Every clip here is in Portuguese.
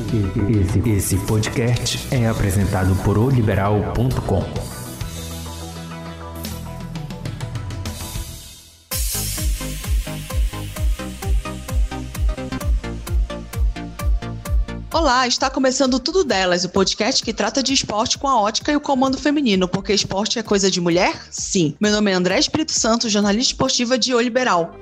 Esse, esse podcast é apresentado por oliberal.com. Olá, está começando Tudo Delas, o podcast que trata de esporte com a ótica e o comando feminino, porque esporte é coisa de mulher? Sim. Meu nome é André Espírito Santo, jornalista esportiva de O Liberal.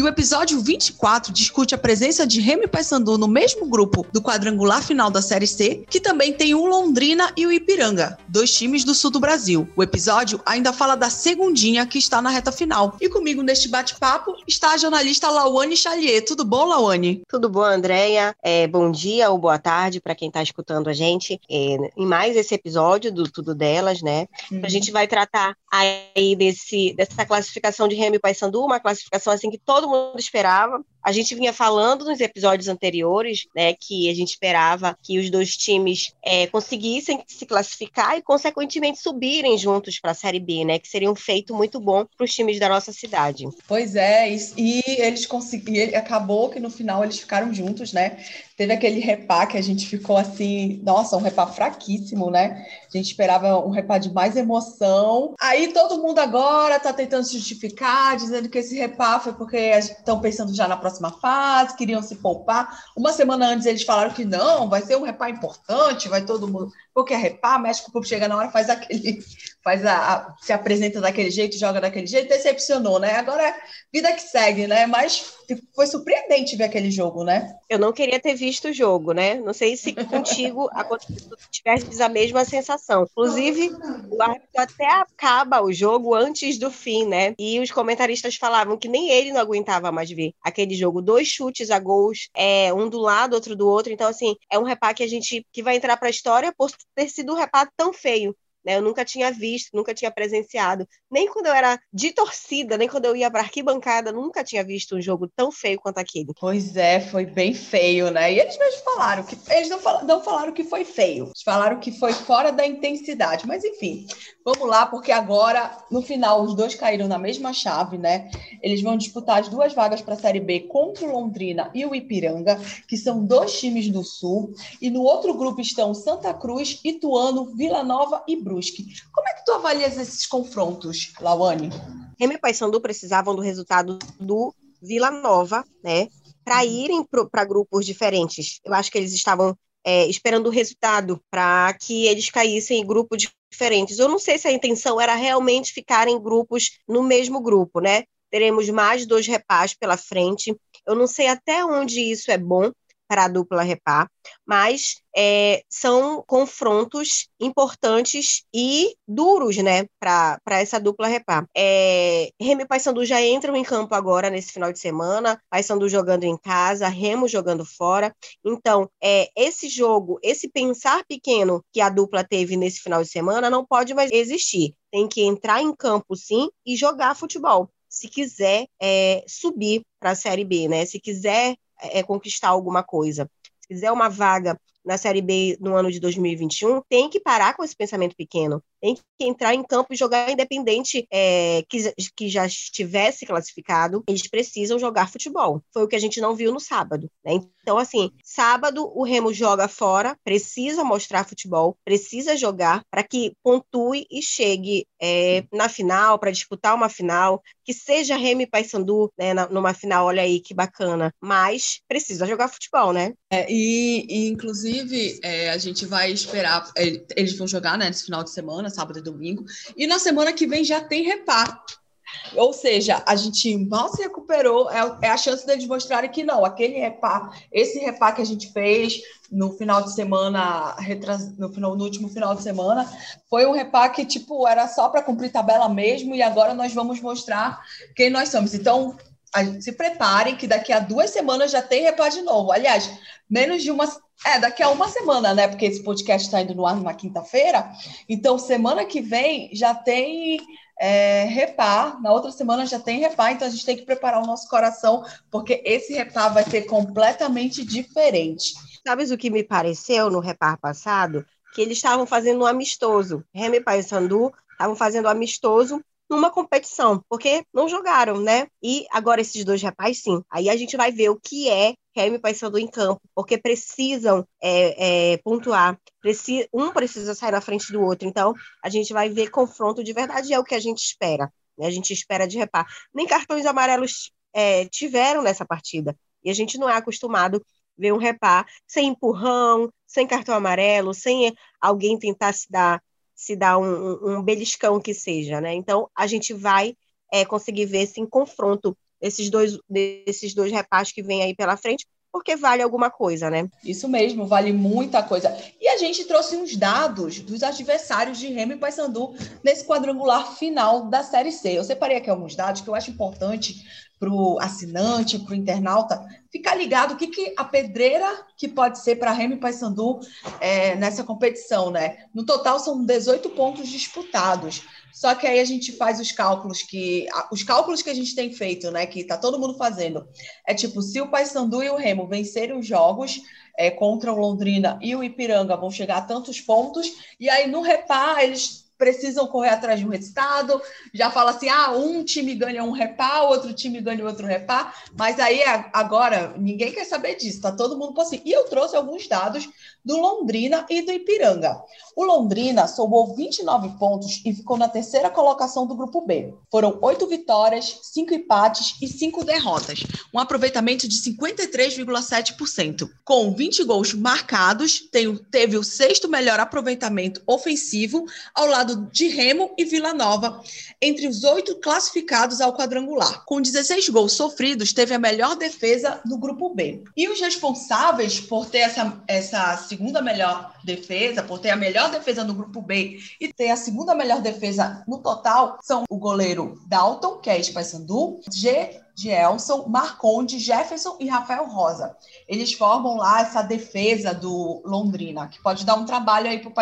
E o episódio 24 discute a presença de Remy Paysandu no mesmo grupo do quadrangular final da Série C, que também tem o Londrina e o Ipiranga, dois times do sul do Brasil. O episódio ainda fala da segundinha que está na reta final. E comigo neste bate-papo está a jornalista Lawane Chalier. Tudo bom, Lawane? Tudo bom, Andréia? É, bom dia ou boa tarde para quem está escutando a gente é, em mais esse episódio do Tudo Delas, né? Uhum. A gente vai tratar aí desse, dessa classificação de Remy Paysandu, uma classificação assim que todo todo mundo esperava. A gente vinha falando nos episódios anteriores, né, que a gente esperava que os dois times é, conseguissem se classificar e, consequentemente, subirem juntos para a Série B, né, que seria um feito muito bom para os times da nossa cidade. Pois é, e, eles conseguiram, acabou que no final eles ficaram juntos, né? Teve aquele repá que a gente ficou assim, nossa, um repá fraquíssimo, né? A gente esperava um repá de mais emoção. Aí todo mundo agora tá tentando se justificar, dizendo que esse repá foi porque estão pensando já na próxima próxima fase, queriam se poupar. Uma semana antes eles falaram que não, vai ser um repá importante, vai todo mundo. Porque é repá, mexe com o chega na hora, faz aquele, faz a, a, se apresenta daquele jeito, joga daquele jeito, decepcionou, né? Agora é vida que segue, né? Mas foi surpreendente ver aquele jogo, né? Eu não queria ter visto o jogo, né? Não sei se contigo tivesse a mesma sensação. Inclusive, o árbitro até acaba o jogo antes do fim, né? E os comentaristas falavam que nem ele não aguentava mais ver aquele jogo. Dois chutes a gols, é, um do lado, outro do outro. Então, assim, é um repá que a gente que vai entrar para a história por ter sido um repá tão feio. Né? Eu nunca tinha visto, nunca tinha presenciado. Nem quando eu era de torcida, nem quando eu ia para arquibancada, nunca tinha visto um jogo tão feio quanto aquele. Pois é, foi bem feio, né? E eles mesmos falaram que eles não, fal não falaram que foi feio, eles falaram que foi fora da intensidade. Mas enfim, vamos lá, porque agora, no final, os dois caíram na mesma chave, né? Eles vão disputar as duas vagas para a Série B contra o Londrina e o Ipiranga, que são dois times do Sul. E no outro grupo estão Santa Cruz, Ituano, Vila Nova e Brusque. Como é que tu avalias esses confrontos, Lawane? Remy e Paysandu precisavam do resultado do Vila Nova, né? Para irem para grupos diferentes. Eu acho que eles estavam é, esperando o resultado para que eles caíssem em grupos diferentes. Eu não sei se a intenção era realmente ficar em grupos no mesmo grupo, né? Teremos mais dois repás pela frente. Eu não sei até onde isso é bom, para a dupla repá, mas é, são confrontos importantes e duros, né, para essa dupla repá. É, Remo e Paysandu já entram em campo agora nesse final de semana, Paysandu jogando em casa, Remo jogando fora. Então, é, esse jogo, esse pensar pequeno que a dupla teve nesse final de semana não pode mais existir. Tem que entrar em campo sim e jogar futebol se quiser é, subir para a Série B, né? Se quiser é, conquistar alguma coisa. Se quiser uma vaga na Série B no ano de 2021, tem que parar com esse pensamento pequeno. Tem que entrar em campo e jogar independente é, que, que já estivesse classificado. Eles precisam jogar futebol. Foi o que a gente não viu no sábado. Né? Então, assim, sábado o Remo joga fora, precisa mostrar futebol, precisa jogar para que pontue e chegue é, na final, para disputar uma final, que seja Remo e Paysandu né, numa final, olha aí que bacana. Mas precisa jogar futebol, né? É, e, e, inclusive, é, a gente vai esperar, é, eles vão jogar né, nesse final de semana, sábado e domingo, e na semana que vem já tem repá. Ou seja, a gente mal se recuperou, é, é a chance deles mostrarem que não, aquele repá, esse repá que a gente fez no final de semana, no, final, no último final de semana, foi um repá que, tipo, era só para cumprir tabela mesmo, e agora nós vamos mostrar quem nós somos. Então, se preparem que daqui a duas semanas já tem repá de novo. Aliás, menos de uma. É, daqui a uma semana, né? Porque esse podcast está indo no ar na quinta-feira. Então, semana que vem já tem é, repá. Na outra semana já tem repá. Então, a gente tem que preparar o nosso coração, porque esse repá vai ser completamente diferente. Sabes o que me pareceu no repá passado? Que eles estavam fazendo um amistoso. Remy e Sandu estavam fazendo um amistoso numa competição, porque não jogaram, né? E agora esses dois rapazes, sim. Aí a gente vai ver o que é Remy e em campo, porque precisam é, é, pontuar, um precisa sair na frente do outro. Então, a gente vai ver confronto de verdade, é o que a gente espera. Né? A gente espera de repar. Nem cartões amarelos é, tiveram nessa partida. E a gente não é acostumado ver um repar sem empurrão, sem cartão amarelo, sem alguém tentar se dar, se dar um, um beliscão que seja, né? Então, a gente vai é, conseguir ver esse confronto esses dois, desses dois reparos que vem aí pela frente, porque vale alguma coisa, né? Isso mesmo, vale muita coisa. E a gente trouxe uns dados dos adversários de Remo e Paysandu nesse quadrangular final da Série C. Eu separei aqui alguns dados que eu acho importante para o assinante, para o internauta, ficar ligado o que, que a pedreira que pode ser para Remy Paysandu é, nessa competição, né? No total são 18 pontos disputados. Só que aí a gente faz os cálculos que os cálculos que a gente tem feito, né, que está todo mundo fazendo, é tipo se o Paysandu e o Remo vencerem os jogos é, contra o Londrina e o Ipiranga vão chegar a tantos pontos e aí no repar eles precisam correr atrás de um resultado, já fala assim, ah, um time ganha um repá, outro time ganha outro repá, mas aí agora ninguém quer saber disso, tá todo mundo por assim. E eu trouxe alguns dados do Londrina e do Ipiranga. O Londrina somou 29 pontos e ficou na terceira colocação do grupo B. Foram oito vitórias, cinco empates e cinco derrotas, um aproveitamento de 53,7%. Com 20 gols marcados, teve o sexto melhor aproveitamento ofensivo ao lado de Remo e Vila Nova, entre os oito classificados ao quadrangular. Com 16 gols sofridos, teve a melhor defesa do grupo B. E os responsáveis por ter essa, essa segunda melhor defesa, por ter a melhor defesa no grupo B e ter a segunda melhor defesa no total, são o goleiro Dalton, que é ex-Paysandu, G de Elson, Marconde, Jefferson e Rafael Rosa. Eles formam lá essa defesa do Londrina, que pode dar um trabalho aí pro,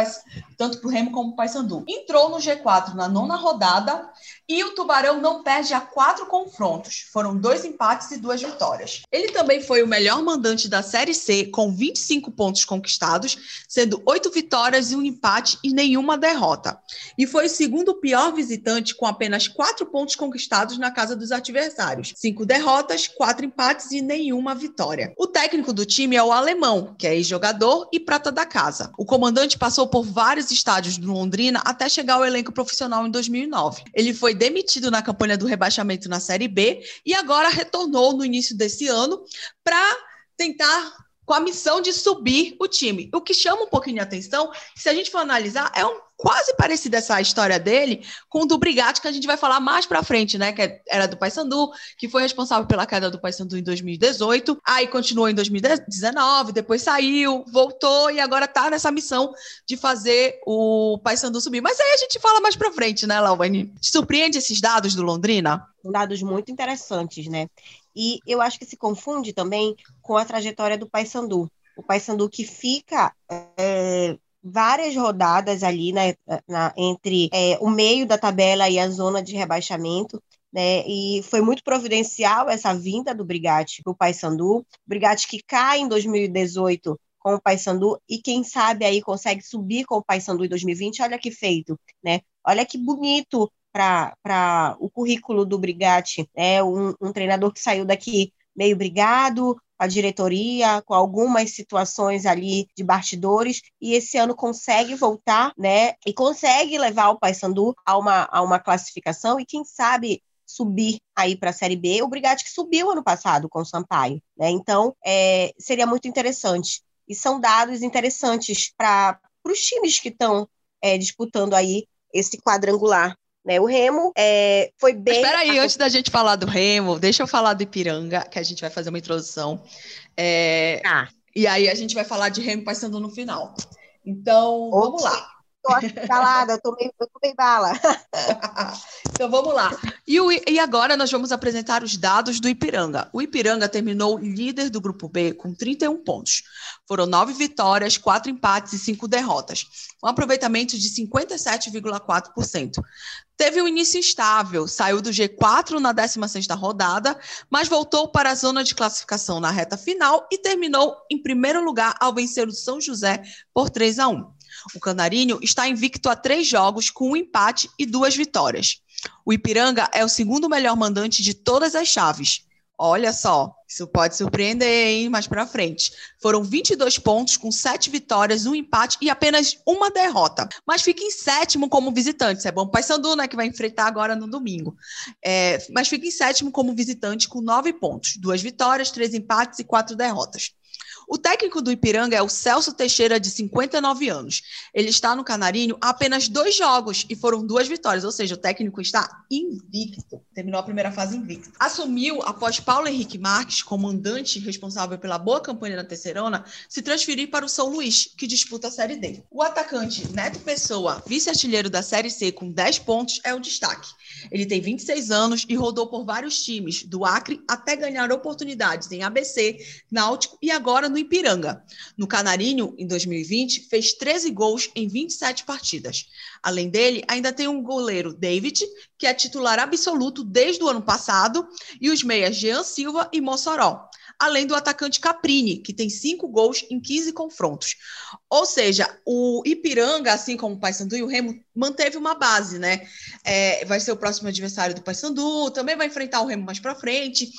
tanto para o Remo como para o Paysandu. Entrou no G4 na nona rodada e o Tubarão não perde a quatro confrontos. Foram dois empates e duas vitórias. Ele também foi o melhor mandante da Série C, com 25 pontos conquistados, sendo oito vitórias e um empate e nenhuma derrota. E foi o segundo pior visitante, com apenas quatro pontos conquistados na casa dos adversários. Cinco derrotas, quatro empates e nenhuma vitória. O técnico do time é o alemão, que é ex-jogador e prata da casa. O comandante passou por vários estádios do Londrina até chegar ao elenco profissional em 2009. Ele foi demitido na campanha do rebaixamento na Série B e agora retornou no início desse ano para tentar com a missão de subir o time. O que chama um pouquinho de atenção, se a gente for analisar, é um quase parecida essa história dele com o do Brigatti, que a gente vai falar mais para frente, né? Que era do Paysandu, que foi responsável pela queda do Paysandu em 2018, aí continuou em 2019, depois saiu, voltou e agora tá nessa missão de fazer o Paysandu subir. Mas aí a gente fala mais para frente, né, Lauvani? Te surpreende esses dados do Londrina? Dados muito interessantes, né? E eu acho que se confunde também com a trajetória do Paysandu. O Paysandu que fica é, várias rodadas ali né, na, entre é, o meio da tabela e a zona de rebaixamento. Né, e foi muito providencial essa vinda do Brigatti para o Paysandu. Brigatti que cai em 2018 com o Paysandu e quem sabe aí consegue subir com o Paysandu em 2020. Olha que feito, né? Olha que bonito para o currículo do Brigatti, né? Um, um, treinador que saiu daqui meio brigado, a diretoria, com algumas situações ali de bastidores, e esse ano consegue voltar, né? E consegue levar o Paysandu a uma, a uma classificação, e quem sabe subir aí para a Série B, o Brigatti que subiu ano passado com o Sampaio, né? Então, é, seria muito interessante. E são dados interessantes para os times que estão é, disputando aí esse quadrangular né? O Remo é, foi bem. Espera aí, antes da gente falar do Remo, deixa eu falar do Ipiranga, que a gente vai fazer uma introdução. É, ah. E aí a gente vai falar de Remo passando no final. Então, Ops. vamos lá. Tô calada, eu tomei, eu tomei bala. então vamos lá. E, o, e agora nós vamos apresentar os dados do Ipiranga. O Ipiranga terminou líder do grupo B com 31 pontos. Foram nove vitórias, quatro empates e cinco derrotas. Um aproveitamento de 57,4%. Teve um início instável, saiu do G4 na 16ª rodada, mas voltou para a zona de classificação na reta final e terminou em primeiro lugar ao vencer o São José por 3 a 1. O Canarinho está invicto a três jogos, com um empate e duas vitórias. O Ipiranga é o segundo melhor mandante de todas as chaves. Olha só, Isso pode surpreender, hein? Mais para frente. Foram 22 pontos, com 7 vitórias, um empate e apenas uma derrota. Mas fica em sétimo como visitante. Isso é bom Paysandu, né? Que vai enfrentar agora no domingo. É, mas fica em sétimo como visitante, com 9 pontos. Duas vitórias, três empates e quatro derrotas. O técnico do Ipiranga é o Celso Teixeira, de 59 anos. Ele está no Canarinho há apenas dois jogos e foram duas vitórias, ou seja, o técnico está invicto. Terminou a primeira fase invicto. Assumiu após Paulo Henrique Marques, comandante responsável pela boa campanha na Terceirona, se transferir para o São Luís, que disputa a Série D. O atacante Neto Pessoa, vice-artilheiro da Série C com 10 pontos, é o destaque. Ele tem 26 anos e rodou por vários times, do Acre até ganhar oportunidades em ABC, Náutico e agora no Ipiranga. No Canarinho, em 2020, fez 13 gols em 27 partidas. Além dele, ainda tem um goleiro, David, que é titular absoluto desde o ano passado, e os meias Jean Silva e Mossoró além do atacante Caprini, que tem cinco gols em 15 confrontos. Ou seja, o Ipiranga, assim como o Paysandu e o Remo, manteve uma base, né? É, vai ser o próximo adversário do Paysandu, também vai enfrentar o Remo mais para frente.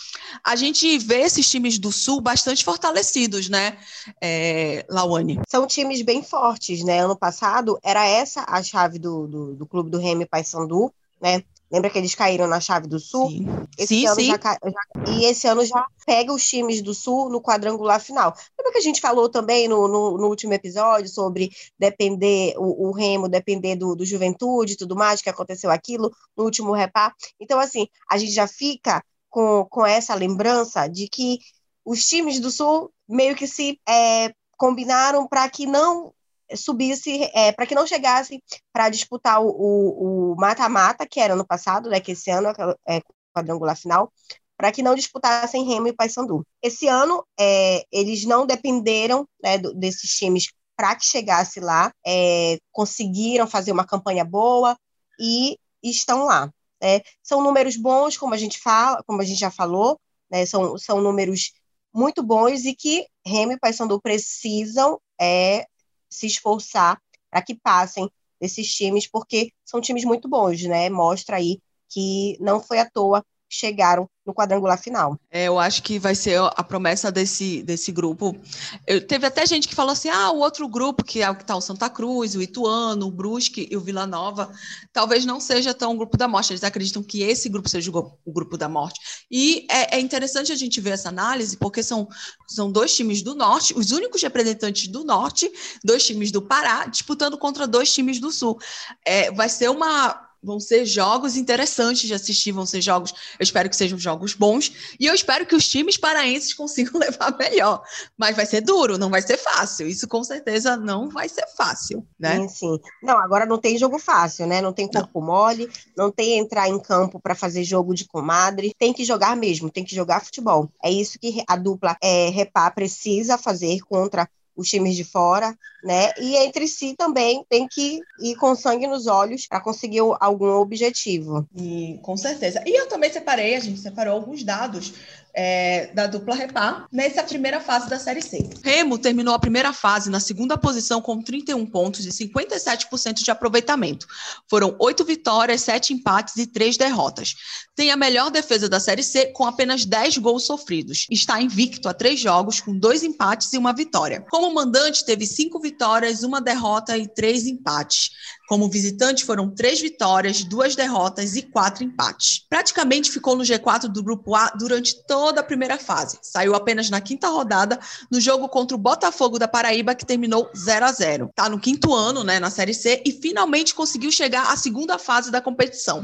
A gente vê esses times do Sul bastante fortalecidos, né, é, Lawane? São times bem fortes, né? Ano passado era essa a chave do, do, do clube do Remo e Paysandu, né? Lembra que eles caíram na chave do Sul? Sim, esse sim. Sim. já, já, e esse ano já pega os times do Sul no quadrangular final. Lembra que a gente falou também no, no, no último episódio sobre depender, o, o Remo depender do, do Juventude e tudo mais, que aconteceu aquilo no último repá? Então, assim, a gente já fica com, com essa lembrança de que os times do Sul meio que se é, combinaram para que não subisse, é, para que não chegasse para disputar o mata-mata, que era no passado, né, que esse ano é quadrangular final, para que não disputassem Remo e Paysandu. Esse ano, é, eles não dependeram né, do, desses times para que chegasse lá, é, conseguiram fazer uma campanha boa e estão lá. Né? São números bons, como a gente fala, como a gente já falou, né? são, são números muito bons e que Remo e Paysandu precisam é, se esforçar para que passem desses times, porque são times muito bons, né? Mostra aí que não foi à toa chegaram no quadrangular final. É, eu acho que vai ser a promessa desse, desse grupo. Eu, teve até gente que falou assim: ah, o outro grupo, que é o que está o Santa Cruz, o Ituano, o Brusque e o Vila Nova, talvez não seja tão o grupo da morte. Eles acreditam que esse grupo seja o, grupo da morte. E é, é, interessante a gente ver essa análise, porque são, são dois times do norte, os únicos representantes do norte, dois times do Pará, disputando contra dois times do sul. É, vai ser uma vão ser jogos interessantes de assistir, vão ser jogos, eu espero que sejam jogos bons, e eu espero que os times paraenses consigam levar melhor, mas vai ser duro, não vai ser fácil, isso com certeza não vai ser fácil, né? Sim, sim. Não, agora não tem jogo fácil, né? Não tem corpo não. mole, não tem entrar em campo para fazer jogo de comadre, tem que jogar mesmo, tem que jogar futebol. É isso que a dupla é, Repá precisa fazer contra os times de fora, né? E entre si também tem que ir com sangue nos olhos para conseguir algum objetivo. E, com certeza. E eu também separei, a gente separou alguns dados é, da dupla Repar nessa primeira fase da Série C. Remo terminou a primeira fase na segunda posição com 31 pontos e 57% de aproveitamento. Foram oito vitórias, sete empates e três derrotas. Tem a melhor defesa da Série C com apenas 10 gols sofridos. Está invicto a três jogos com dois empates e uma vitória. Como mandante, teve cinco vitórias, uma derrota e três empates. Como visitante, foram três vitórias, duas derrotas e quatro empates. Praticamente ficou no G4 do Grupo A durante toda a primeira fase. Saiu apenas na quinta rodada, no jogo contra o Botafogo da Paraíba, que terminou 0 a 0 Está no quinto ano, né, na Série C, e finalmente conseguiu chegar à segunda fase da competição.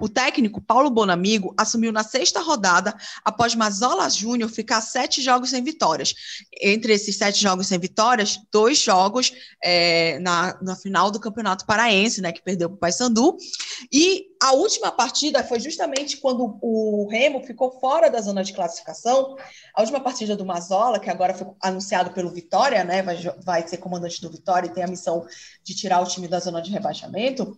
O técnico Paulo Bonamigo assumiu na sexta rodada, após Mazola Júnior ficar sete jogos sem vitórias. Entre esses sete jogos sem vitórias, dois jogos é, na, na final do Campeonato Paraíba Paranaense, né, que perdeu para o Paysandu. E a última partida foi justamente quando o Remo ficou fora da zona de classificação. A última partida do Mazola, que agora foi anunciado pelo Vitória, né, vai, vai ser comandante do Vitória e tem a missão de tirar o time da zona de rebaixamento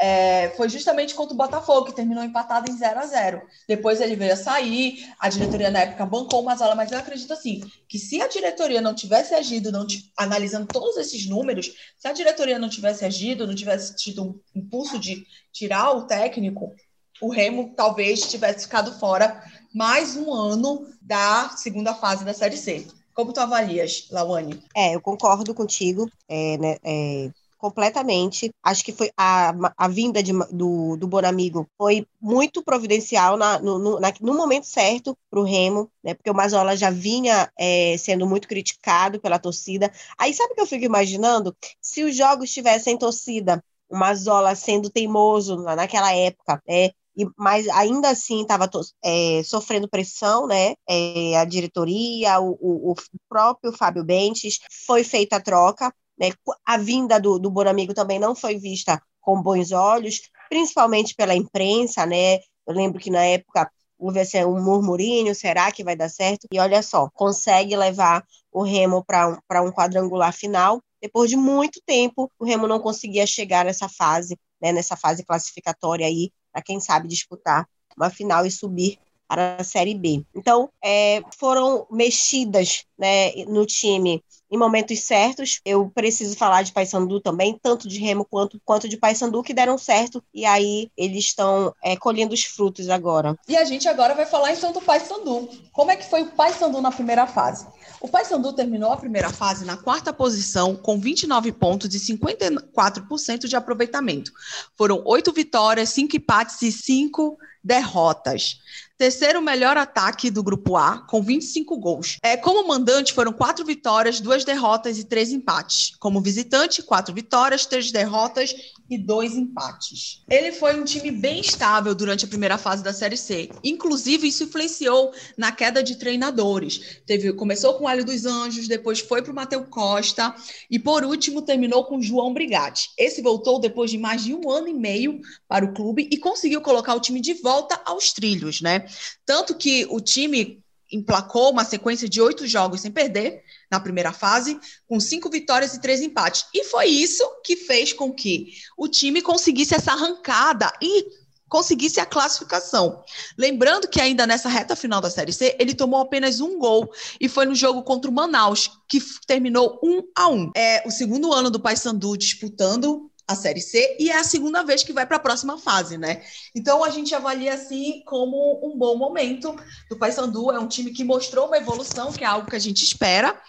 é, foi justamente contra o Botafogo, que terminou empatado em 0 a 0 Depois ele veio a sair, a diretoria na época bancou o Mazola, mas eu acredito assim, que se a diretoria não tivesse agido, não analisando todos esses números, se a diretoria não tivesse agido, não tivesse tido um impulso de tirar o técnico, o Remo talvez tivesse ficado fora mais um ano da segunda fase da Série C. Como tu avalias, Lawane? É, eu concordo contigo. É, né, é, completamente. Acho que foi a, a vinda de, do, do Bonamigo foi muito providencial na, no, no, na, no momento certo para o Remo, né? Porque o Mazola já vinha é, sendo muito criticado pela torcida. Aí sabe o que eu fico imaginando? Se os jogos tivessem torcida, o Mazola sendo teimoso naquela época, né? E, mas ainda assim estava é, sofrendo pressão, né? É, a diretoria, o, o, o, próprio Fábio Bentes, foi feita a troca, né? A vinda do, do Bonamigo também não foi vista com bons olhos, principalmente pela imprensa, né? Eu lembro que na época houve assim, um murmurinho, será que vai dar certo? E olha só, consegue levar o Remo para um, um quadrangular final. Depois de muito tempo, o Remo não conseguia chegar nessa fase, né, nessa fase classificatória aí, para quem sabe disputar uma final e subir para a Série B. Então, é, foram mexidas né, no time em momentos certos. Eu preciso falar de Paysandu também, tanto de Remo quanto, quanto de Paysandu, que deram certo, e aí eles estão é, colhendo os frutos agora. E a gente agora vai falar então do Paysandu. Como é que foi o Paysandu na primeira fase? O Paysandu terminou a primeira fase na quarta posição, com 29 pontos e 54% de aproveitamento. Foram oito vitórias, cinco empates e cinco derrotas. Terceiro melhor ataque do grupo A, com 25 gols. É, como mandante, foram quatro vitórias, duas derrotas e três empates. Como visitante, quatro vitórias, três derrotas e dois empates. Ele foi um time bem estável durante a primeira fase da Série C. Inclusive, isso influenciou na queda de treinadores. Teve, começou com o Hélio dos Anjos, depois foi para o Matheus Costa e, por último, terminou com o João Brigatti. Esse voltou depois de mais de um ano e meio para o clube e conseguiu colocar o time de volta aos trilhos, né? Tanto que o time emplacou uma sequência de oito jogos sem perder na primeira fase, com cinco vitórias e três empates. E foi isso que fez com que o time conseguisse essa arrancada e conseguisse a classificação. Lembrando que ainda nessa reta final da Série C, ele tomou apenas um gol e foi no jogo contra o Manaus, que terminou um a um. É o segundo ano do Paysandu disputando a Série C e é a segunda vez que vai para a próxima fase, né? Então a gente avalia assim como um bom momento do Paysandu, é um time que mostrou uma evolução, que é algo que a gente espera.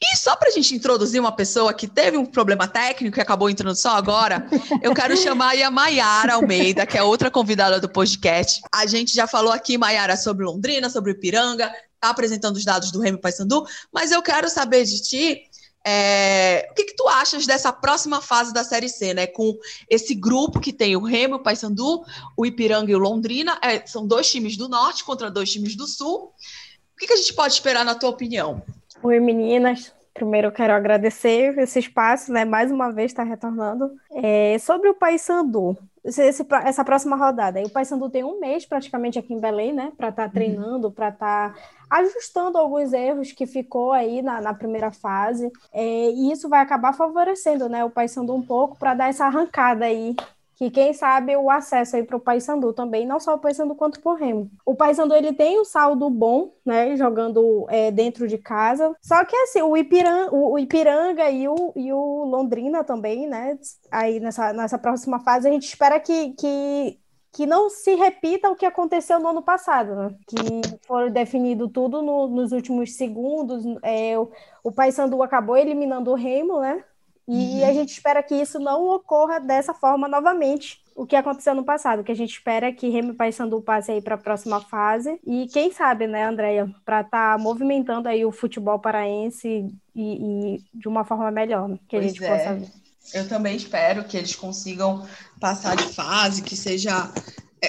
E só para a gente introduzir uma pessoa que teve um problema técnico e acabou entrando só agora, eu quero chamar a Maiara Almeida, que é outra convidada do podcast. A gente já falou aqui, Maiara, sobre Londrina, sobre Ipiranga, tá apresentando os dados do Remy Paysandu, mas eu quero saber de ti é, o que, que tu achas dessa próxima fase da Série C, né? Com esse grupo que tem o Remo, o Paysandu, o Ipiranga e o Londrina, é, são dois times do norte contra dois times do sul. O que, que a gente pode esperar na tua opinião? Oi, meninas. Primeiro eu quero agradecer esse espaço, né? Mais uma vez está retornando. É, sobre o Paysandu, esse, essa próxima rodada. E o Paysandu tem um mês praticamente aqui em Belém, né? Para estar tá uhum. treinando, para estar tá ajustando alguns erros que ficou aí na, na primeira fase. É, e isso vai acabar favorecendo, né? O Paysandu um pouco para dar essa arrancada aí que quem sabe o acesso aí para o Paysandu também, não só o Paysandu quanto o Remo. O Paysandu ele tem um saldo bom, né, jogando é, dentro de casa, só que assim, o Ipiranga, o, Ipiranga e, o, e o Londrina também, né, aí nessa, nessa próxima fase a gente espera que, que que não se repita o que aconteceu no ano passado, né? que foi definido tudo no, nos últimos segundos. É, o, o Paysandu acabou eliminando o Remo, né? E uhum. a gente espera que isso não ocorra dessa forma novamente, o que aconteceu no passado. O que a gente espera é que Remy Paysandu passe aí para a próxima fase. E quem sabe, né, Andréia, para estar tá movimentando aí o futebol paraense e, e, de uma forma melhor, né, que pois a gente é. possa ver. Eu também espero que eles consigam passar de fase, que seja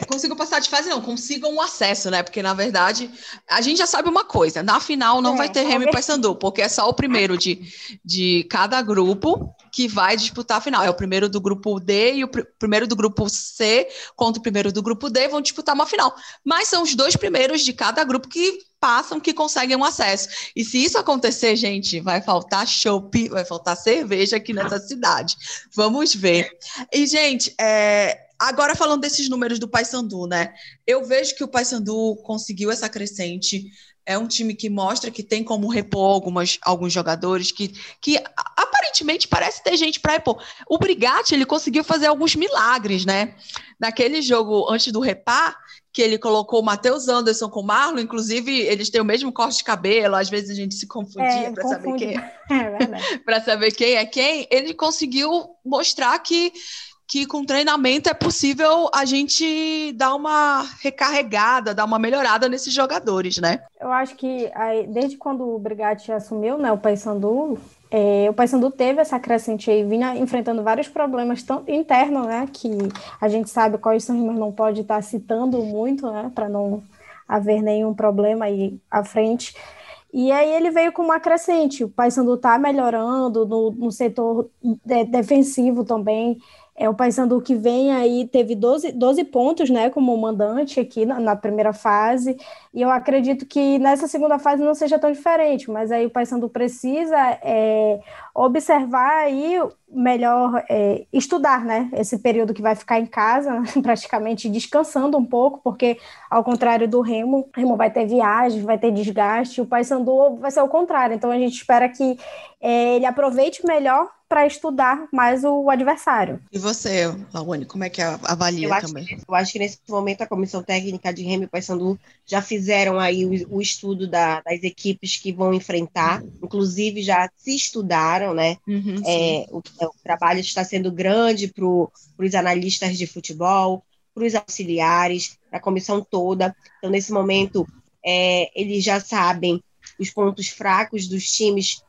consigam passar de fase, não, consigam um acesso, né? Porque, na verdade, a gente já sabe uma coisa: na final não é, vai ter Remy e Paysandu, porque é só o primeiro de, de cada grupo que vai disputar a final. É o primeiro do grupo D e o pr primeiro do grupo C contra o primeiro do grupo D vão disputar uma final. Mas são os dois primeiros de cada grupo que passam que conseguem um acesso. E se isso acontecer, gente, vai faltar chopp, vai faltar cerveja aqui nessa cidade. Vamos ver. E, gente, é, Agora, falando desses números do Paysandu, né? Eu vejo que o Paysandu conseguiu essa crescente é um time que mostra que tem como repor algumas, alguns jogadores que, que aparentemente parece ter gente para repor. O Brigatti, ele conseguiu fazer alguns milagres, né? Naquele jogo antes do repar, que ele colocou o Matheus Anderson com o Marlon, inclusive eles têm o mesmo corte de cabelo, às vezes a gente se confundia é, para saber quem é, para saber quem é quem. Ele conseguiu mostrar que que com treinamento é possível a gente dar uma recarregada, dar uma melhorada nesses jogadores, né? Eu acho que aí, desde quando o Brigatti assumiu, né, o Paysandu, é, o Paysandu teve essa crescente aí, vinha enfrentando vários problemas tanto internos, né, que a gente sabe quais são, mas não pode estar citando muito, né, para não haver nenhum problema aí à frente. E aí ele veio com uma crescente. O Paysandu está melhorando no, no setor de, defensivo também. É o Paysandu que vem aí, teve 12, 12 pontos, né, como mandante aqui na, na, primeira fase, e eu acredito que nessa segunda fase não seja tão diferente, mas aí o Paysandu precisa é, observar aí, melhor é, estudar, né, esse período que vai ficar em casa, praticamente descansando um pouco, porque ao contrário do Remo, o Remo vai ter viagem, vai ter desgaste, o Paysandu vai ser o contrário, então a gente espera que é, ele aproveite melhor para estudar mais o adversário. E você, Laone, como é que avalia eu também? Que, eu acho que nesse momento a comissão técnica de Remy e Paysandu já fizeram aí o, o estudo da, das equipes que vão enfrentar, inclusive já se estudaram, né? Uhum, é, o, o, trabalho está sendo grande para os analistas de futebol, para os auxiliares, para a comissão toda. Então, nesse momento, é, eles já sabem os pontos fracos dos times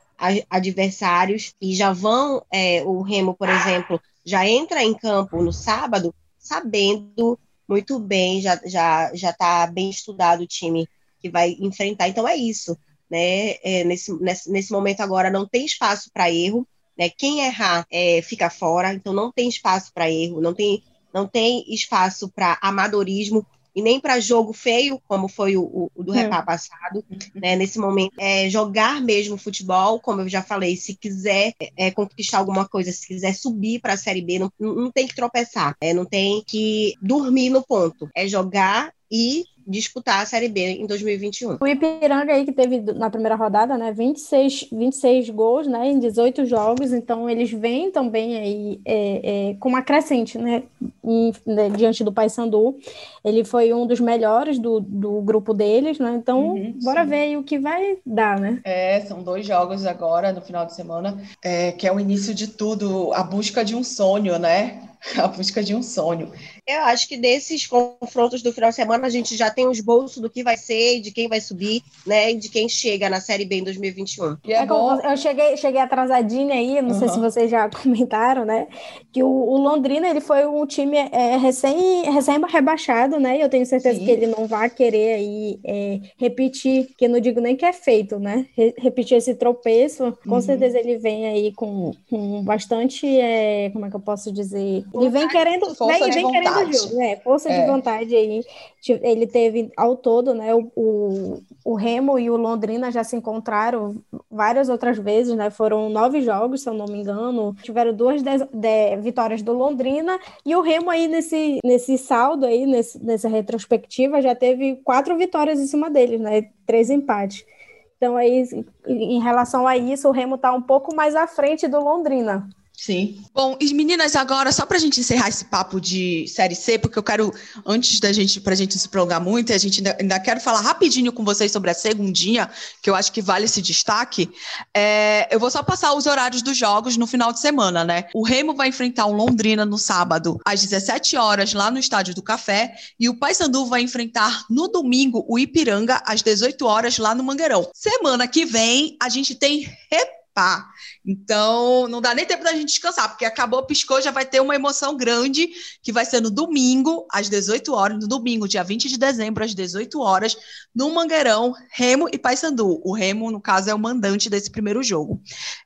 adversários e já vão, é, o Remo, por exemplo, já entra em campo no sábado sabendo muito bem, já já já está bem estudado o time que vai enfrentar. Então é isso, né? É, nesse, nesse, nesse momento agora não tem espaço para erro, né? Quem errar é, fica fora, então não tem espaço para erro, não tem não tem espaço para amadorismo e nem para jogo feio, como foi o, o do é. Repá passado, né? Nesse momento, é jogar mesmo futebol, como eu já falei, se quiser é, conquistar alguma coisa, se quiser subir para a Série B, não, não tem que tropeçar, é, não tem que dormir no ponto, é jogar e disputar a Série B em 2021. O Ipiranga aí que teve na primeira rodada, né, 26, 26 gols, né, em 18 jogos, então eles vêm também aí é, é, com uma crescente, né, em, né, diante do Paysandu. Ele foi um dos melhores do, do grupo deles, né, então uhum, bora sim. ver aí o que vai dar, né. É, são dois jogos agora no final de semana, é, que é o início de tudo, a busca de um sonho, né, a busca de um sonho. Eu acho que desses confrontos do final de semana a gente já tem os bolsos do que vai ser, de quem vai subir, né? E de quem chega na Série B em 2021. E é, é bom... Eu cheguei, cheguei atrasadinha aí, não uhum. sei se vocês já comentaram, né? Que o, o Londrina ele foi um time é, recém, recém rebaixado, né? E eu tenho certeza Sim. que ele não vai querer aí é, repetir, que eu não digo nem que é feito, né? Re repetir esse tropeço. Com uhum. certeza ele vem aí com, com bastante, é, como é que eu posso dizer? Ele vem querendo, força vem, vem querendo jogo, é, força é. de vontade aí. Ele teve ao todo, né? O, o, o, Remo e o Londrina já se encontraram várias outras vezes, né? Foram nove jogos, se eu não me engano. Tiveram duas de, de, vitórias do Londrina e o Remo aí nesse, nesse saldo aí, nesse, nessa retrospectiva, já teve quatro vitórias em cima deles, né? Três empates. Então, aí, em relação a isso, o Remo está um pouco mais à frente do Londrina. Sim. Bom, e meninas, agora, só para a gente encerrar esse papo de Série C, porque eu quero, antes da gente, para a gente se prolongar muito, a gente ainda, ainda quero falar rapidinho com vocês sobre a segundinha, que eu acho que vale esse destaque. É, eu vou só passar os horários dos jogos no final de semana, né? O Remo vai enfrentar o Londrina no sábado, às 17 horas, lá no Estádio do Café, e o Paysandu vai enfrentar no domingo o Ipiranga, às 18 horas, lá no Mangueirão. Semana que vem, a gente tem Então, não dá nem tempo da gente descansar, porque acabou, piscou, já vai ter uma emoção grande, que vai ser no domingo, às 18 horas, no domingo, dia 20 de dezembro, às 18 horas, no Mangueirão, Remo e Paysandu. O Remo, no caso, é o mandante desse primeiro jogo.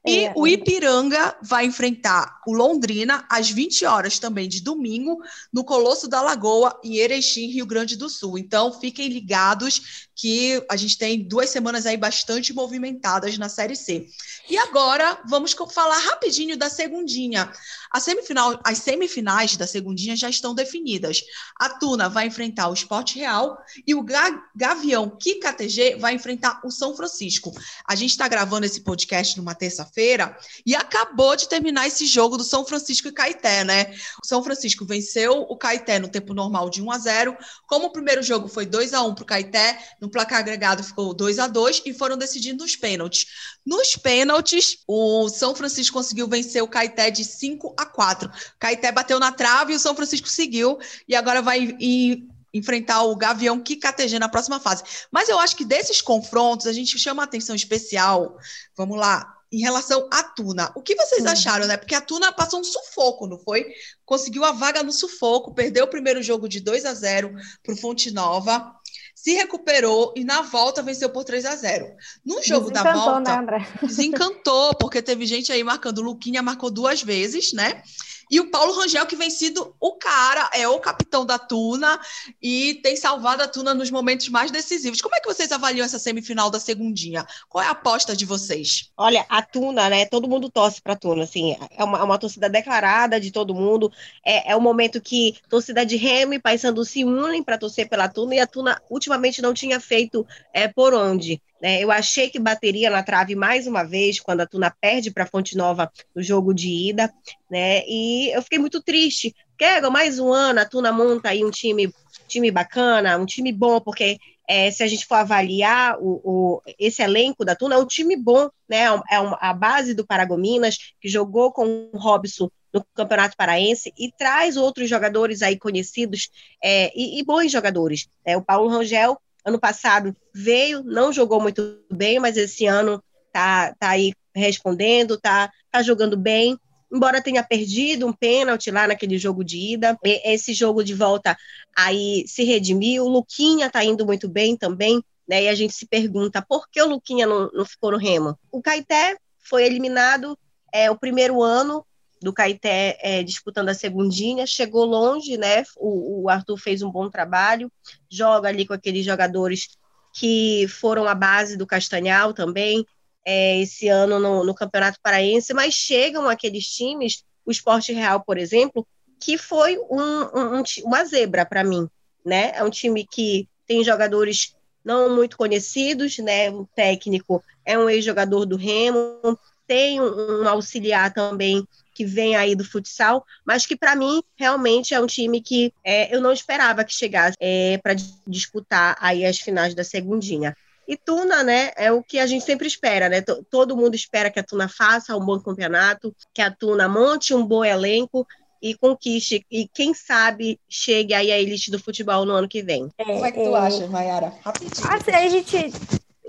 E é. o Ipiranga vai enfrentar o Londrina às 20 horas também de domingo, no Colosso da Lagoa, em Erechim, Rio Grande do Sul. Então, fiquem ligados que a gente tem duas semanas aí bastante movimentadas na Série C. E agora vamos falar rapidinho da segundinha. A semifinal, as semifinais da segundinha já estão definidas. A Tuna vai enfrentar o Esporte Real e o Gavião KTG vai enfrentar o São Francisco. A gente está gravando esse podcast numa terça-feira e acabou de terminar esse jogo do São Francisco e Caeté, né? O São Francisco venceu o Caeté no tempo normal de 1 a 0. Como o primeiro jogo foi 2 a 1 para o Caeté, no placar agregado ficou 2 a 2 e foram decidindo os pênaltis. Nos pênaltis, o São Francisco conseguiu vencer o Caeté de 5 a 4. Caeté bateu na trave e o São Francisco seguiu e agora vai enfrentar o Gavião KTG na próxima fase. Mas eu acho que desses confrontos a gente chama atenção especial. Vamos lá, em relação à Tuna. O que vocês acharam, né? Porque a Tuna passou um sufoco, não foi? Conseguiu a vaga no sufoco, perdeu o primeiro jogo de 2 a 0 para o Fonte Nova se recuperou e na volta venceu por 3 a 0. No jogo da volta, né, André? desencantou, porque teve gente aí marcando. O Luquinha marcou duas vezes, né? E o Paulo Rangel, que vem sido o cara, é o capitão da Tuna e tem salvado a Tuna nos momentos mais decisivos. Como é que vocês avaliam essa semifinal da segundinha? Qual é a aposta de vocês? Olha, a Tuna, né? Todo mundo torce para a Tuna, assim, é uma, é uma, torcida declarada de todo mundo. É, é o momento que torcida de Remo e Paysandu se unem para torcer pela Tuna e a Tuna ultimamente não tinha feito é, por onde. Né? Eu achei que bateria na trave mais uma vez, quando a Tuna perde para a Fonte Nova no jogo de ida, né? E eu fiquei muito triste. Quero mais um ano, a Tuna monta aí um time, time bacana, um time bom, porque é, se a gente for avaliar o, o, esse elenco da Tuna, é um time bom, né? É, é a base do Paragominas, que jogou com o Robson no Campeonato Paraense e traz outros jogadores aí conhecidos é, e, e, bons jogadores. Né? O Paulo Rangel Ano passado veio, não jogou muito bem, mas esse ano tá, tá aí respondendo, tá, tá jogando bem. Embora tenha perdido um pênalti lá naquele jogo de ida, esse jogo de volta aí se redimiu. O Luquinha tá indo muito bem também, né? E a gente se pergunta por que o Luquinha não, não ficou no Remo. O Caeté foi eliminado é, o primeiro ano do Caeté é, disputando a segundinha, chegou longe, né? O, o, Arthur fez um bom trabalho, joga ali com aqueles jogadores que foram a base do Castanhal também, é, esse ano no, no, Campeonato Paraense, mas chegam aqueles times, o Esporte Real, por exemplo, que foi um, um, uma zebra para mim, né? É um time que tem jogadores não muito conhecidos, né? O técnico é um ex-jogador do Remo, tem um, um auxiliar também que vem aí do futsal, mas que para mim realmente é um time que é, eu não esperava que chegasse é, para disputar aí as finais da segundinha. E Tuna, né, é o que a gente sempre espera, né? Todo mundo espera que a Tuna faça um bom campeonato, que a Tuna monte um bom elenco e conquiste, e quem sabe chegue aí à elite do futebol no ano que vem. É, Como é que tu é... acha, Mayara? Rapidinho. Assim, a gente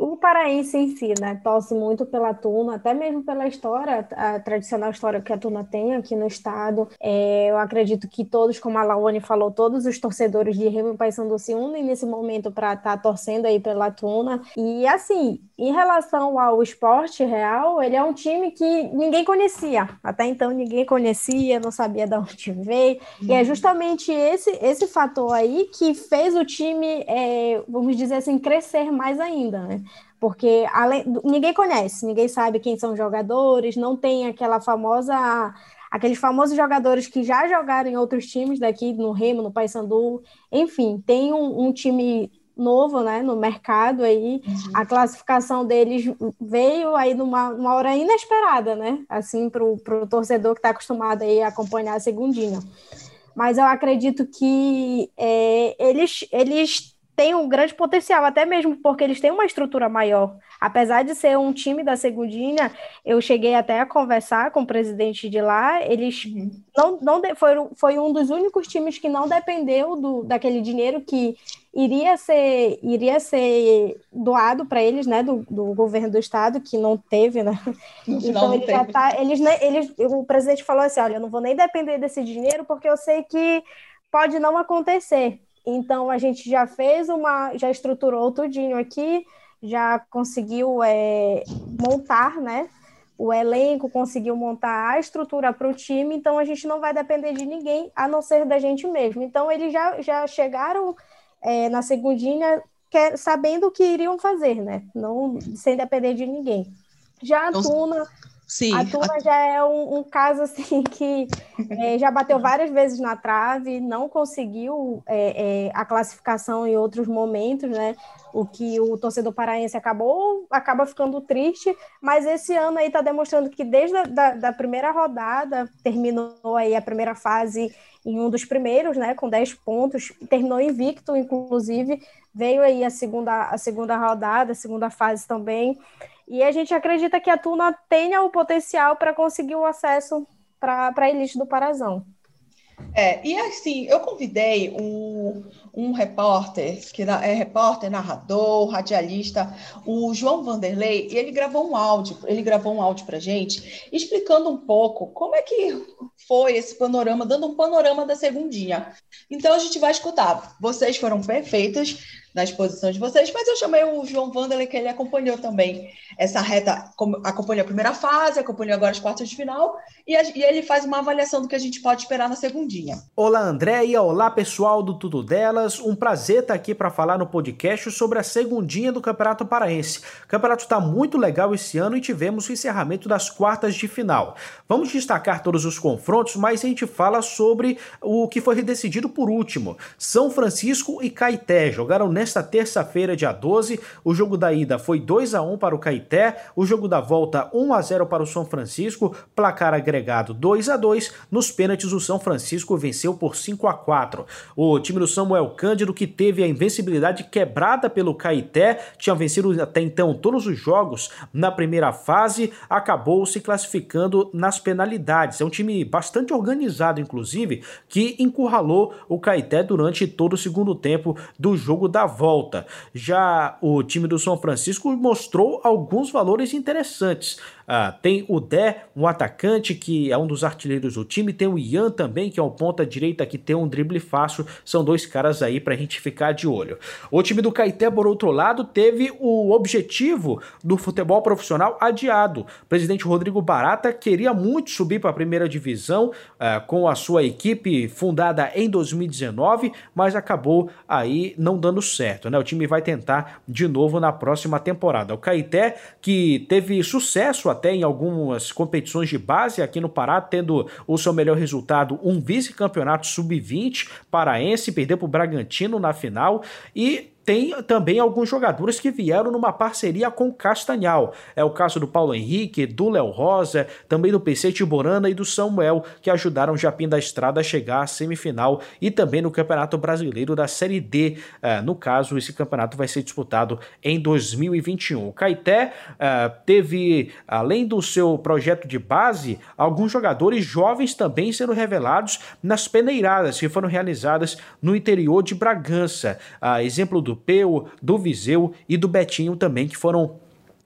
o paraense em si, né, torce muito pela Tuna, até mesmo pela história, a tradicional história que a Tuna tem aqui no estado. É, eu acredito que todos, como a Laone falou, todos os torcedores de Remo e Paysandu se unem nesse momento para estar tá torcendo aí pela Tuna. E assim, em relação ao esporte real, ele é um time que ninguém conhecia. Até então ninguém conhecia, não sabia de onde veio. Uhum. E é uhum. justamente esse, esse fator aí que fez o time, é, vamos dizer assim, crescer mais ainda, né? Porque além, ninguém conhece, ninguém sabe quem são os jogadores, não tem aquela famosa aqueles famosos jogadores que já jogaram em outros times daqui, no Remo, no Paysandu, enfim, tem um, um time novo, né, no mercado aí, uhum. a classificação deles veio aí numa, numa hora inesperada, né, assim, para o torcedor que está acostumado aí a acompanhar a segundinha. Mas eu acredito que é, eles, eles têm um grande potencial, até mesmo porque eles têm uma estrutura maior. Apesar de ser um time da Segundinha, eu cheguei até a conversar com o presidente de lá, eles uhum. não, não foi, foi um dos únicos times que não dependeu do, daquele dinheiro que iria ser, iria ser doado para eles, né, do, do, governo do estado, que não teve, né? então ele já tá, eles, eles, o presidente falou assim, olha, eu não vou nem depender desse dinheiro porque eu sei que pode não acontecer. Então a gente já fez uma, já estruturou tudinho aqui, já conseguiu é, montar, né? O elenco conseguiu montar a estrutura para o time, então a gente não vai depender de ninguém a não ser da gente mesmo. Então eles já, já chegaram é, na segundinha quer, sabendo o que iriam fazer, né? Não sem depender de ninguém. Já a Tuna Sim. A Tuna a... já é um, um, caso assim que é, já bateu várias vezes na trave, não conseguiu é, é, a classificação em outros momentos, né? O que o torcedor paraense acabou acaba ficando triste, mas esse ano aí está demonstrando que desde a da, da primeira rodada terminou aí a primeira fase em um dos primeiros, né? Com 10 pontos, terminou invicto, inclusive veio aí a segunda a segunda rodada, a segunda fase também. E a gente acredita que a Tuna tenha o potencial para conseguir o acesso para a elite do Parazão. É, e assim, eu convidei um, um repórter, que é repórter, narrador, radialista, o João Vanderlei, e ele gravou um áudio, ele gravou um áudio para gente, explicando um pouco como é que foi esse panorama, dando um panorama da segundinha. Então a gente vai escutar. Vocês foram perfeitas, na exposição de vocês, mas eu chamei o João Vanderlei, que ele acompanhou também essa reta, acompanhou a primeira fase, acompanhou agora as quartas de final, e, a, e ele faz uma avaliação do que a gente pode esperar na segundinha. Olá, Andréia, olá pessoal do Tudo Delas, um prazer estar aqui para falar no podcast sobre a segundinha do Campeonato Paraense. O campeonato está muito legal esse ano e tivemos o encerramento das quartas de final. Vamos destacar todos os confrontos, mas a gente fala sobre o que foi decidido por último. São Francisco e Caeté jogaram nesta terça-feira, dia 12. O jogo da ida foi 2 a 1 para o Caeté, o jogo da volta 1 a 0 para o São Francisco, placar agregado 2 a 2. Nos pênaltis o São Francisco venceu por 5 a 4. O time do Samuel Cândido que teve a invencibilidade quebrada pelo Caeté, tinha vencido até então todos os jogos na primeira fase, acabou se classificando nas penalidades. É um time bastante organizado inclusive, que encurralou o Caeté durante todo o segundo tempo do jogo da volta. Já o time do São Francisco mostrou alguns valores interessantes. Ah, tem o Dé, um atacante que é um dos artilheiros do time. Tem o Ian também, que é um ponta direita que tem um drible fácil. São dois caras aí para a gente ficar de olho. O time do Caeté, por outro lado, teve o objetivo do futebol profissional adiado. O presidente Rodrigo Barata queria muito subir para a primeira divisão ah, com a sua equipe fundada em 2019, mas acabou aí não dando certo. Né? O time vai tentar de novo na próxima temporada. O Caeté, que teve sucesso até em algumas competições de base aqui no Pará, tendo o seu melhor resultado um vice-campeonato sub-20 paraense, perdeu para o Bragantino na final e tem também alguns jogadores que vieram numa parceria com Castanhal. É o caso do Paulo Henrique, do Léo Rosa, também do PC Tiborana e do Samuel, que ajudaram o Japim da Estrada a chegar à semifinal e também no Campeonato Brasileiro da Série D. Uh, no caso, esse campeonato vai ser disputado em 2021. O Caeté uh, teve, além do seu projeto de base, alguns jogadores jovens também sendo revelados nas peneiradas que foram realizadas no interior de Bragança. Uh, exemplo do Peu, do Viseu e do Betinho também, que foram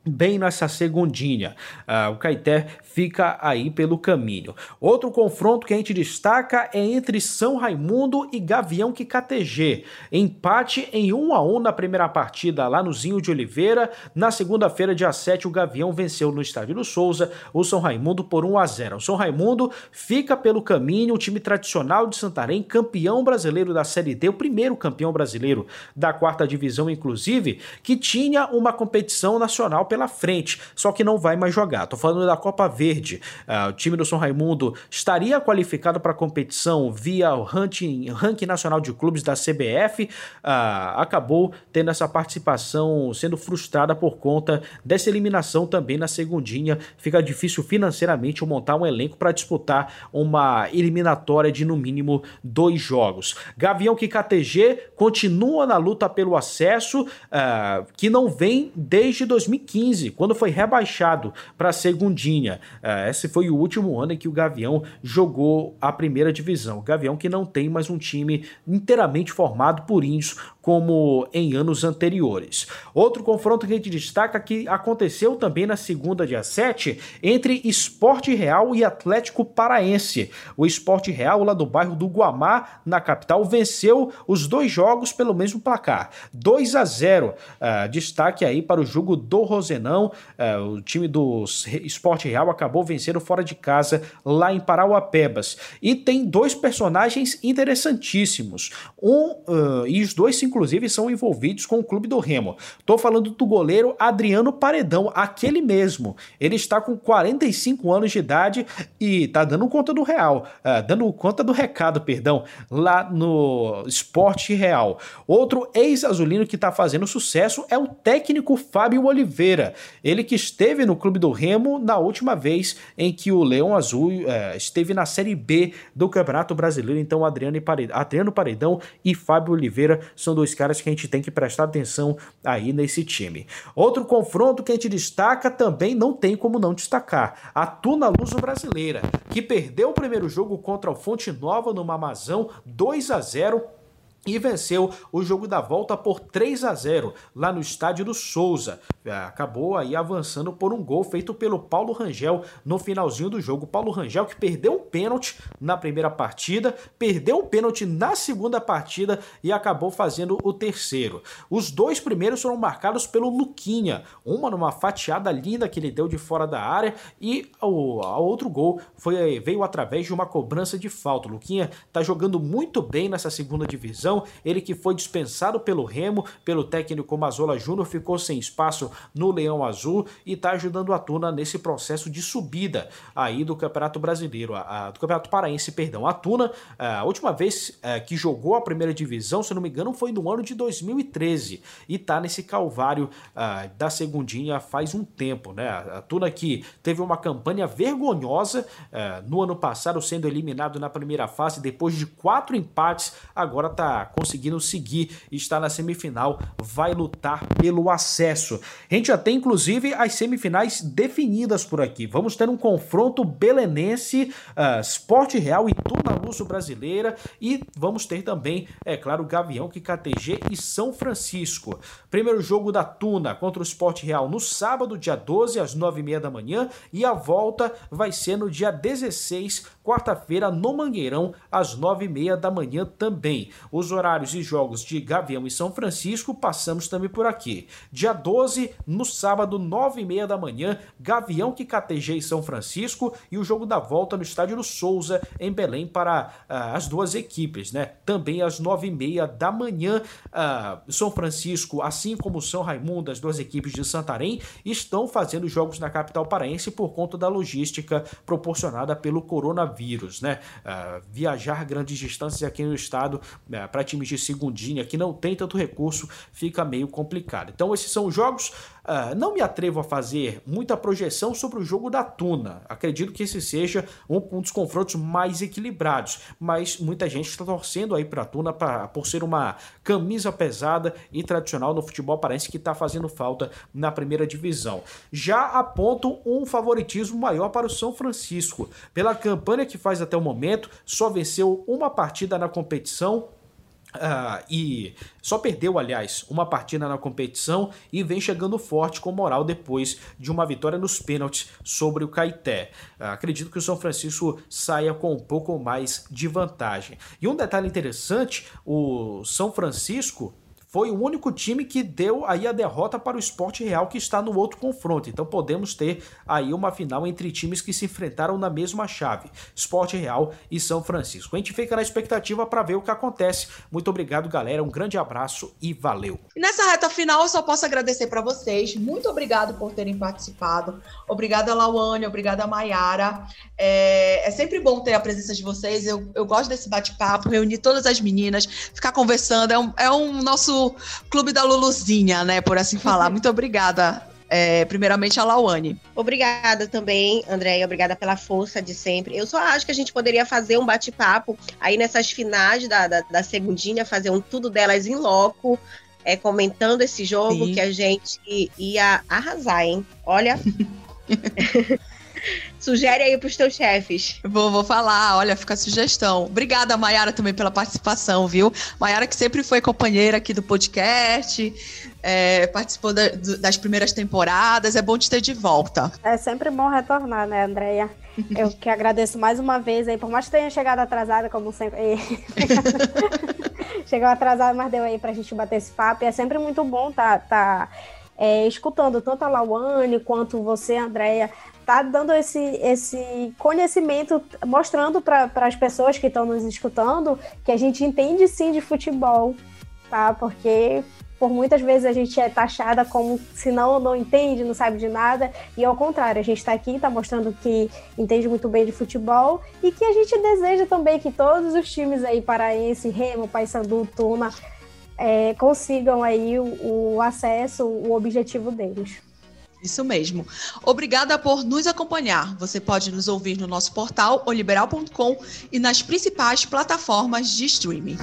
bem nessa segundinha. Uh, o Caeté fica aí pelo caminho. Outro confronto que a gente destaca é entre São Raimundo e Gavião KTG. Empate em 1 a 1 na primeira partida lá no Zinho de Oliveira. Na segunda-feira, dia 7, o Gavião venceu no Estádio do Souza o São Raimundo por 1 a 0. O São Raimundo fica pelo caminho, o time tradicional de Santarém, campeão brasileiro da Série D, o primeiro campeão brasileiro da quarta divisão, inclusive, que tinha uma competição nacional pela frente, só que não vai mais jogar. Tô falando da Copa Verde. Uh, o time do São Raimundo estaria qualificado para a competição via o ranking, ranking nacional de clubes da CBF, ah, acabou tendo essa participação sendo frustrada por conta dessa eliminação também na segundinha. Fica difícil financeiramente montar um elenco para disputar uma eliminatória de no mínimo dois jogos. Gavião que KTG continua na luta pelo acesso, uh, que não vem desde 2015, quando foi rebaixado para a segundinha. É, esse foi o último ano em que o Gavião jogou a primeira divisão. O Gavião que não tem mais um time inteiramente formado por índios como em anos anteriores. Outro confronto que a gente destaca que aconteceu também na segunda, dia 7, entre Esporte Real e Atlético Paraense. O Esporte Real, lá do bairro do Guamá, na capital, venceu os dois jogos pelo mesmo placar, 2 a 0. Uh, ah, destaque aí para o jogo do Rosenão. Uh, o time do Esporte Real acabou vencendo fora de casa lá em Parauapebas. E tem dois personagens interessantíssimos. Um, uh, e os dois se inclusive são envolvidos com o clube do Remo. Tô falando do goleiro Adriano Paredão, aquele mesmo. Ele está com 45 anos de idade e tá dando conta do real, uh, dando conta do recado, perdão, lá no Esporte Real. Outro ex-azulino que está fazendo sucesso é o técnico Fábio Oliveira. Ele que esteve no clube do Remo na última vez em que o Leão Azul uh, esteve na Série B do Campeonato Brasileiro. Então, Adriano, Paredão, Adriano Paredão e Fábio Oliveira são dois caras que a gente tem que prestar atenção aí nesse time. Outro confronto que a gente destaca também não tem como não destacar. A Tuna Luso Brasileira, que perdeu o primeiro jogo contra o Fonte Nova no Mamazão 2 a 0 e venceu o jogo da volta por 3 a 0 lá no estádio do Souza. É, acabou aí avançando por um gol feito pelo Paulo Rangel no finalzinho do jogo. Paulo Rangel que perdeu um pênalti na primeira partida, perdeu um pênalti na segunda partida e acabou fazendo o terceiro. Os dois primeiros foram marcados pelo Luquinha, uma numa fatiada linda que ele deu de fora da área e o outro gol foi veio através de uma cobrança de falta. O Luquinha tá jogando muito bem nessa segunda divisão, ele que foi dispensado pelo Remo, pelo técnico Mazola Júnior, ficou sem espaço no Leão Azul e está ajudando a Tuna nesse processo de subida aí do Campeonato Brasileiro, a, a, do Campeonato Paraense, perdão. A Tuna, a última vez a, é, que jogou a primeira divisão, se não me engano, foi no ano de 2013 e está nesse calvário da segundinha faz um tempo, né? A Tuna que teve uma campanha vergonhosa é, no ano passado, sendo eliminado na primeira fase depois de quatro empates, agora está conseguindo seguir, está na semifinal, vai lutar pelo acesso. A gente já tem inclusive as semifinais definidas por aqui. Vamos ter um confronto belenense, uh, Sport Real e Tuna Luso Brasileira e vamos ter também, é claro, Gavião, KTG e São Francisco. Primeiro jogo da Tuna contra o Sport Real no sábado, dia 12, às 9h30 da manhã e a volta vai ser no dia 16, quarta-feira, no Mangueirão, às 9h30 da manhã também. Os horários e jogos de Gavião e São Francisco passamos também por aqui. Dia 12, no sábado, 9h30 da manhã, Gavião que KTG em São Francisco e o jogo da volta no estádio do Souza, em Belém, para uh, as duas equipes, né? Também às 9h30 da manhã, uh, São Francisco, assim como São Raimundo, as duas equipes de Santarém, estão fazendo jogos na capital paraense por conta da logística proporcionada pelo coronavírus, né? Uh, viajar grandes distâncias aqui no estado para times de segundinha que não tem tanto recurso fica meio complicado. Então, esses são os jogos. Uh, não me atrevo a fazer muita projeção sobre o jogo da Tuna. Acredito que esse seja um, um dos confrontos mais equilibrados, mas muita gente está torcendo aí para a Tuna pra, por ser uma camisa pesada e tradicional no futebol parece que está fazendo falta na primeira divisão. Já aponto um favoritismo maior para o São Francisco. Pela campanha que faz até o momento, só venceu uma partida na competição Uh, e só perdeu, aliás, uma partida na competição e vem chegando forte com moral depois de uma vitória nos pênaltis sobre o Caeté. Uh, acredito que o São Francisco saia com um pouco mais de vantagem. E um detalhe interessante: o São Francisco foi o único time que deu aí a derrota para o Esporte Real que está no outro confronto. Então podemos ter aí uma final entre times que se enfrentaram na mesma chave, Esporte Real e São Francisco. A gente fica na expectativa para ver o que acontece. Muito obrigado, galera. Um grande abraço e valeu. Nessa reta final eu só posso agradecer para vocês. Muito obrigado por terem participado. Obrigada, Lauane. Obrigada, Maiara. É, é, sempre bom ter a presença de vocês. Eu, eu gosto desse bate-papo, reunir todas as meninas, ficar conversando. É um, é um nosso clube da Luluzinha, né? Por assim falar. Muito obrigada. É, primeiramente a Lauane. Obrigada também, Andréia. Obrigada pela força de sempre. Eu só acho que a gente poderia fazer um bate-papo aí nessas finais da, da, da, segundinha, fazer um tudo delas em loco, é, comentando esse jogo Sim. que a gente ia arrasar, hein? Olha. Sugere aí para os teus chefes. Vou, vou falar, olha, fica a sugestão. Obrigada, Mayara, também pela participação, viu? Mayara, que sempre foi companheira aqui do podcast, é, participou da, das primeiras temporadas, é bom te ter de volta. É sempre bom retornar, né, Andréia? Eu que agradeço mais uma vez aí, por mais que tenha chegado atrasada, como sempre. Chegou atrasada, mas deu aí pra gente bater esse papo. E é sempre muito bom tá, tá é, escutando tanto a Lawane quanto você, Andréia, tá dando esse, esse conhecimento, mostrando para as pessoas que estão nos escutando que a gente entende sim de futebol, tá? Porque por muitas vezes a gente é taxada como se não, não entende, não sabe de nada, e ao contrário, a gente está aqui, está mostrando que entende muito bem de futebol e que a gente deseja também que todos os times aí, Paraense, Remo, Paysandu, Tuna, é, consigam aí o, o acesso, o objetivo deles. Isso mesmo. Obrigada por nos acompanhar. Você pode nos ouvir no nosso portal oliberal.com e nas principais plataformas de streaming.